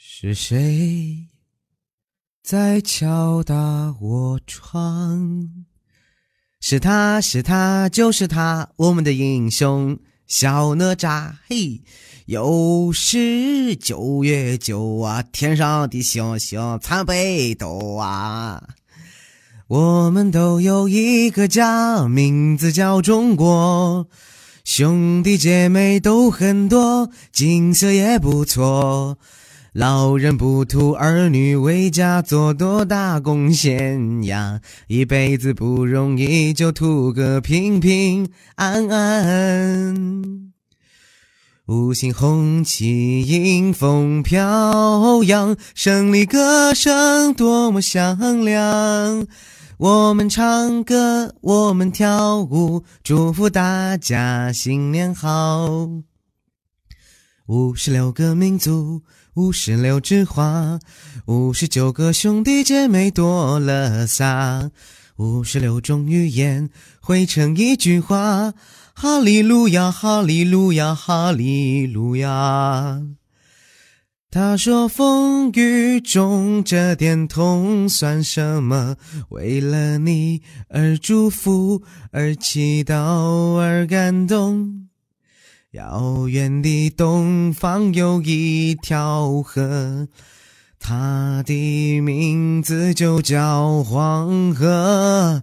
是谁在敲打我窗？是他是他就是他，我们的英雄小哪吒。嘿，又是九月九啊，天上的星星参北斗啊。我们都有一个家，名字叫中国，兄弟姐妹都很多，景色也不错。老人不图儿女为家做多大贡献呀，一辈子不容易，就图个平平安安。五星红旗迎风飘扬，胜利歌声多么响亮。我们唱歌，我们跳舞，祝福大家新年好。五十六个民族，五十六枝花，五十九个兄弟姐妹多了仨，五十六种语言汇成一句话：哈利路亚，哈利路亚，哈利路亚。他说：“风雨中这点痛算什么？为了你而祝福，而祈祷，而感动。遥远的东方有一条河，它的名字就叫黄河。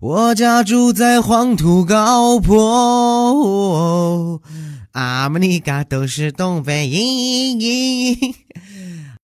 我家住在黄土高坡。”阿玛尼嘎都是东北音。